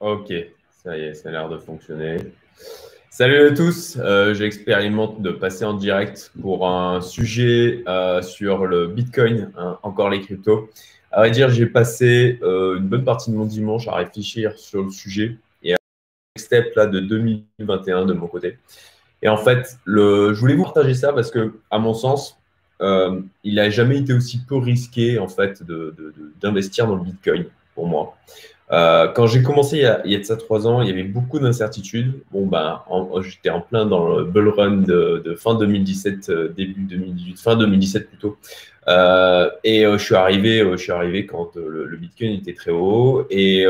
Ok, ça y est, ça a l'air de fonctionner. Salut à tous, euh, j'expérimente de passer en direct pour un sujet euh, sur le Bitcoin, hein, encore les cryptos. À vrai dire, j'ai passé euh, une bonne partie de mon dimanche à réfléchir sur le sujet et à step là de 2021 de mon côté. Et en fait, je voulais vous partager ça parce que, à mon sens, il n'a jamais été aussi peu risqué en fait d'investir dans le Bitcoin pour moi. Euh, quand j'ai commencé il y, a, de ça trois ans, il y avait beaucoup d'incertitudes. Bon, ben, j'étais en plein dans le bull run de, fin 2017, euh, début 2018, fin 2017 plutôt. Euh, et je suis arrivé, je suis arrivé quand le, Bitcoin était très haut. Et,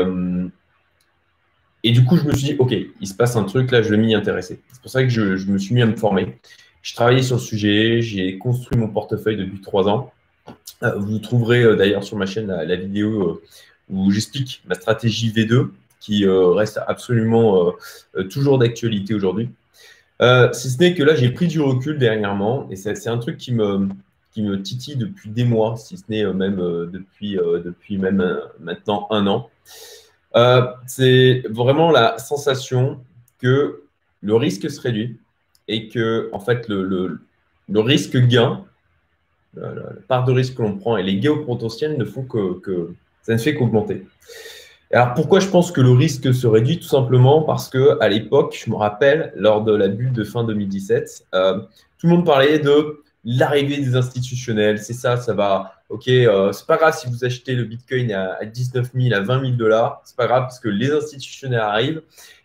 et du coup, je me suis dit, OK, il se passe un truc, là, je vais m'y intéresser. C'est pour ça que je, me suis mis à me former. Je travaillais sur le sujet, j'ai construit mon portefeuille depuis trois ans. Vous trouverez d'ailleurs sur ma chaîne la, vidéo où j'explique ma stratégie V2 qui reste absolument toujours d'actualité aujourd'hui. si ce n'est que là, j'ai pris du recul dernièrement et c'est un truc qui me, qui me titille depuis des mois, si ce n'est même depuis, depuis même maintenant un an. c'est vraiment la sensation que le risque se réduit et que en fait le, le, le risque gain, la, part de risque que l'on prend et les gains potentiels ne font que ça ne fait qu'augmenter. Alors pourquoi je pense que le risque se réduit? Tout simplement parce que à l'époque, je me rappelle, lors de la bulle de fin 2017, euh, tout le monde parlait de l'arrivée des institutionnels. C'est ça, ça va. Ok, euh, c'est pas grave si vous achetez le Bitcoin à, à 19 000, à 20 000 dollars. C'est pas grave parce que les institutionnels arrivent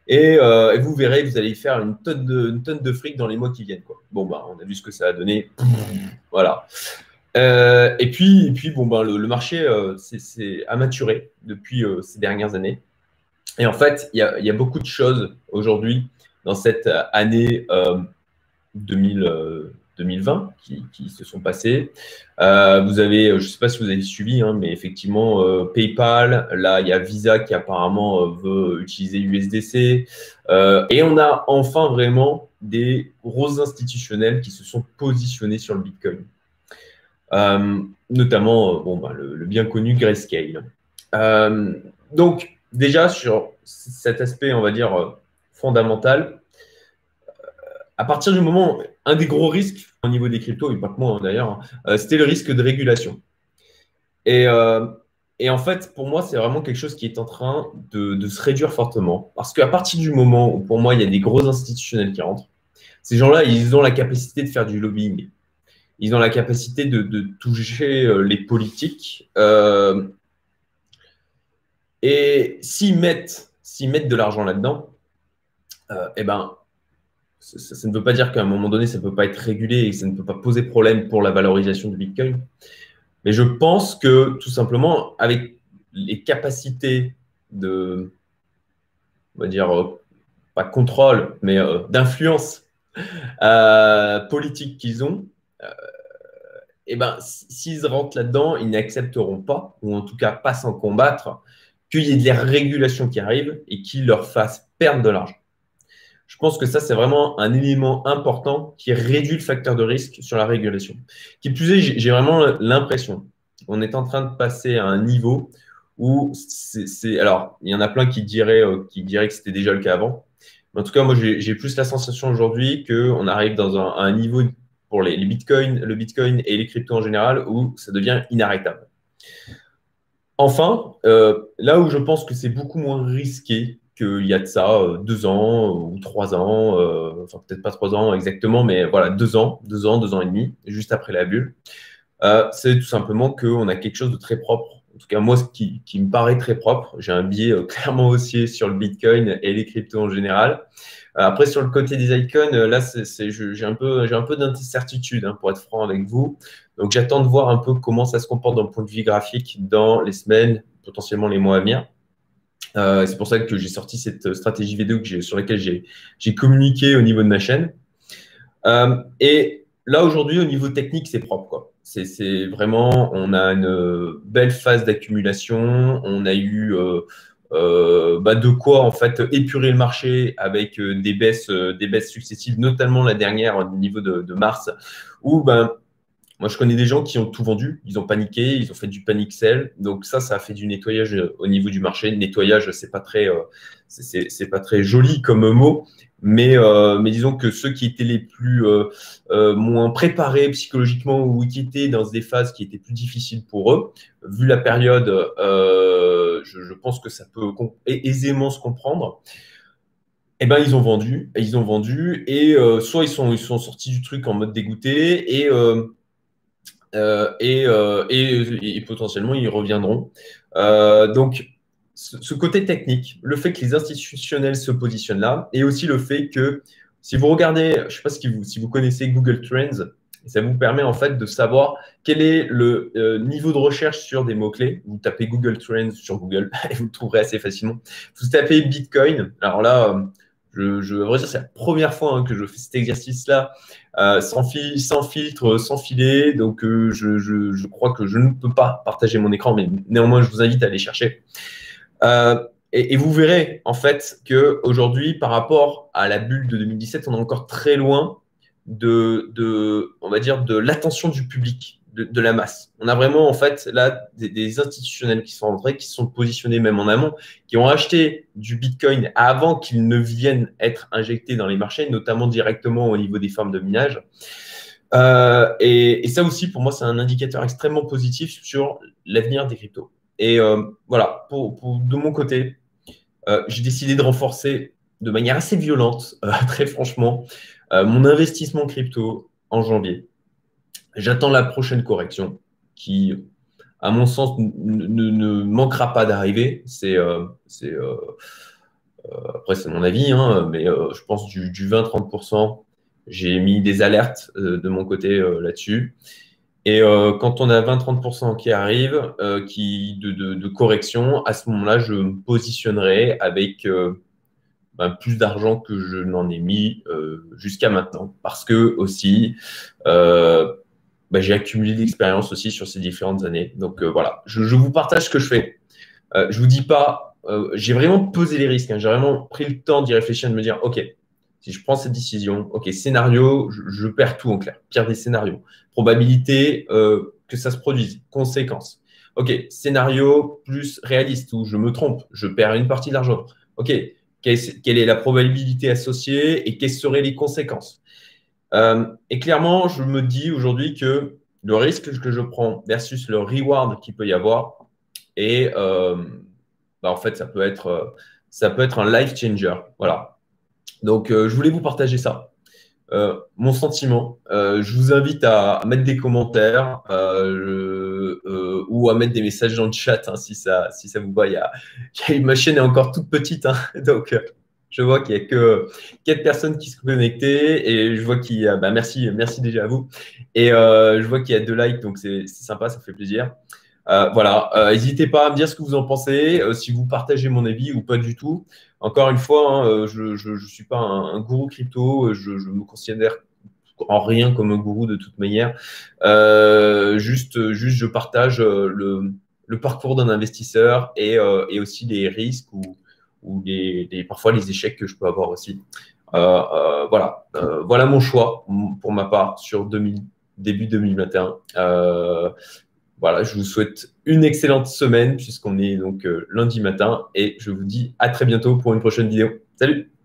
et, euh, vous verrez, vous allez faire une tonne de, fric dans les mois qui viennent. Bon, bah, on a vu ce que ça a donné. Voilà. Euh, et puis, et puis bon, ben, le, marché euh, c'est a maturé depuis euh, ces dernières années. Et en fait, il y a, beaucoup de choses aujourd'hui dans cette année 2000. 2020 qui, qui, se sont passés. Euh, vous avez, je ne sais pas si vous avez suivi, hein, mais effectivement, euh, PayPal, là, il y a Visa qui apparemment euh, veut utiliser USDC. Euh, et on a enfin vraiment des gros institutionnels qui se sont positionnés sur le Bitcoin. Euh, notamment, bon, ben, le, bien connu Grayscale. donc, déjà, sur cet aspect, on va dire, fondamental, à partir du moment, un des gros risques au niveau des cryptos, et pas que moi hein, d'ailleurs, hein, euh, c'était le risque de régulation. Et, euh, et en fait, pour moi, c'est vraiment quelque chose qui est en train de, de se réduire fortement. Parce qu'à partir du moment où, pour moi, il y a des gros institutionnels qui rentrent, ces gens-là, ils ont la capacité de faire du lobbying. Ils ont la capacité de, toucher euh, les politiques. Euh, et s'ils mettent, mettent de l'argent là-dedans, euh, eh ben, ça, ne veut pas dire qu'à un moment donné, ça ne peut pas être régulé et ça ne peut pas poser problème pour la valorisation du Bitcoin. Mais je pense que tout simplement, avec les capacités de, on va dire, pas contrôle, mais d'influence politique qu'ils ont, eh ben, s'ils rentrent là-dedans, ils n'accepteront pas, ou en tout cas pas sans combattre, qu'il y ait des régulations qui arrivent et qui leur fassent perdre de l'argent. Je pense que ça, c'est vraiment un élément important qui réduit le facteur de risque sur la régulation. Qui plus est, j'ai vraiment l'impression qu'on est en train de passer à un niveau où c'est. Alors, il y en a plein qui diraient, euh, qui diraient que c'était déjà le cas avant. Mais en tout cas, moi, j'ai plus la sensation aujourd'hui qu'on arrive dans un, niveau pour les, bitcoins, le bitcoin et les cryptos en général où ça devient inarrêtable. Enfin, euh, là où je pense que c'est beaucoup moins risqué qu'il y a de ça euh, deux ans ou trois ans, euh, enfin peut-être pas trois ans exactement, mais voilà, deux ans, deux ans, deux ans et demi, juste après la bulle. C'est tout simplement qu'on a quelque chose de très propre. En tout cas, moi, ce qui, me paraît très propre, j'ai un biais euh, clairement haussier sur le Bitcoin et les cryptos en général. Euh, après, sur le côté des icônes, là, j'ai un peu, d'incertitude, hein, pour être franc avec vous. Donc, j'attends de voir un peu comment ça se comporte d'un point de vue graphique dans les semaines, potentiellement les mois à venir. Euh, c'est pour ça que j'ai sorti cette stratégie vidéo sur laquelle j'ai communiqué au niveau de ma chaîne. Euh, et là, aujourd'hui, au niveau technique, c'est propre. C'est vraiment, on a une belle phase d'accumulation. On a eu euh, euh, bah, de quoi en fait épurer le marché avec euh, des baisses, des baisses successives, notamment la dernière au niveau de, de mars, où ben, moi, je connais des gens qui ont tout vendu, ils ont paniqué, ils ont fait du panic sell. Donc ça, ça a fait du nettoyage euh, au niveau du marché. Nettoyage, c'est pas très, euh, c'est pas très joli comme mot, mais, euh, mais disons que ceux qui étaient les plus moins préparés psychologiquement ou qui étaient dans des phases qui étaient plus difficiles pour eux, vu la période, je, pense que ça peut aisément se comprendre. Eh ben, ils ont vendu, ils ont vendu, et soit ils sont, ils sont sortis du truc en mode dégoûté, et euh, et, et, potentiellement ils reviendront. Euh, donc, ce, côté technique, le fait que les institutionnels se positionnent là, et aussi le fait que si vous regardez, je ne sais pas si vous, si vous connaissez Google Trends, ça vous permet en fait de savoir quel est le niveau de recherche sur des mots-clés. Vous tapez Google Trends sur Google et vous le trouverez assez facilement. Vous tapez Bitcoin. Alors là, je, je dire, c'est la première fois hein, que je fais cet exercice-là euh, sans, filtre, sans filet. Donc, euh, je, crois que je ne peux pas partager mon écran, mais néanmoins, je vous invite à aller chercher. Euh, et, vous verrez en fait qu'aujourd'hui, par rapport à la bulle de 2017, on est encore très loin de on va dire, de l'attention du public de, la masse. On a vraiment en fait là des, institutionnels qui sont entrés, qui sont positionnés même en amont, qui ont acheté du Bitcoin avant qu'il ne vienne être injecté dans les marchés, notamment directement au niveau des fermes de minage. Euh, et, ça aussi, pour moi, c'est un indicateur extrêmement positif sur l'avenir des cryptos. Et euh, voilà, pour, de mon côté, euh, j'ai décidé de renforcer de manière assez violente, très franchement, mon investissement crypto en janvier. J'attends la prochaine correction qui, à mon sens, ne, manquera pas d'arriver. C'est, euh, euh, euh, après, c'est mon avis, hein, mais je pense du, 20-30%. J'ai mis des alertes de mon côté là-dessus. Et quand on a 20-30% qui arrivent, qui, de, correction, à ce moment-là, je me positionnerai avec ben, plus d'argent que je n'en ai mis jusqu'à maintenant. Parce que aussi, bah, j'ai accumulé l'expérience aussi sur ces différentes années. Donc euh, voilà, je, vous partage ce que je fais. Euh, je vous dis pas, euh, j'ai vraiment pesé les risques. Hein. j'ai vraiment pris le temps d'y réfléchir, de me dire, ok, si je prends cette décision, ok, scénario, je, perds tout en clair, pire des scénarios, probabilité que ça se produise, conséquences. Ok, scénario plus réaliste où je me trompe, je perds une partie de l'argent. Ok, quelle est la probabilité associée et quelles seraient les conséquences? Euh, et clairement, je me dis aujourd'hui que le risque que je prends versus le reward qu'il peut y avoir, et euh, bah, en fait, ça peut être, euh, ça peut être un life changer. Voilà. Donc, je voulais vous partager ça. mon sentiment. je vous invite à, mettre des commentaires ou à mettre des messages dans le chat hein, si, ça, si ça vous va. Il y a, ma chaîne est encore toute petite, hein, donc je vois qu'il n'y a que quatre personnes qui se connectées et je vois qu'il y a, bah merci, merci déjà à vous. Et euh, je vois qu'il y a deux likes, donc c'est sympa, ça fait plaisir. Euh, voilà, euh, n'hésitez pas à me dire ce que vous en pensez, si vous partagez mon avis ou pas du tout. Encore une fois, hein, je ne suis pas un, gourou crypto, je, me considère en rien comme un gourou de toute manière. juste, juste, je partage le, parcours d'un investisseur et, et, aussi les risques ou parfois les échecs que je peux avoir aussi. Euh, euh, voilà, euh, voilà mon choix pour ma part sur début 2021. voilà, je vous souhaite une excellente semaine puisqu'on est donc lundi matin et je vous dis à très bientôt pour une prochaine vidéo. Salut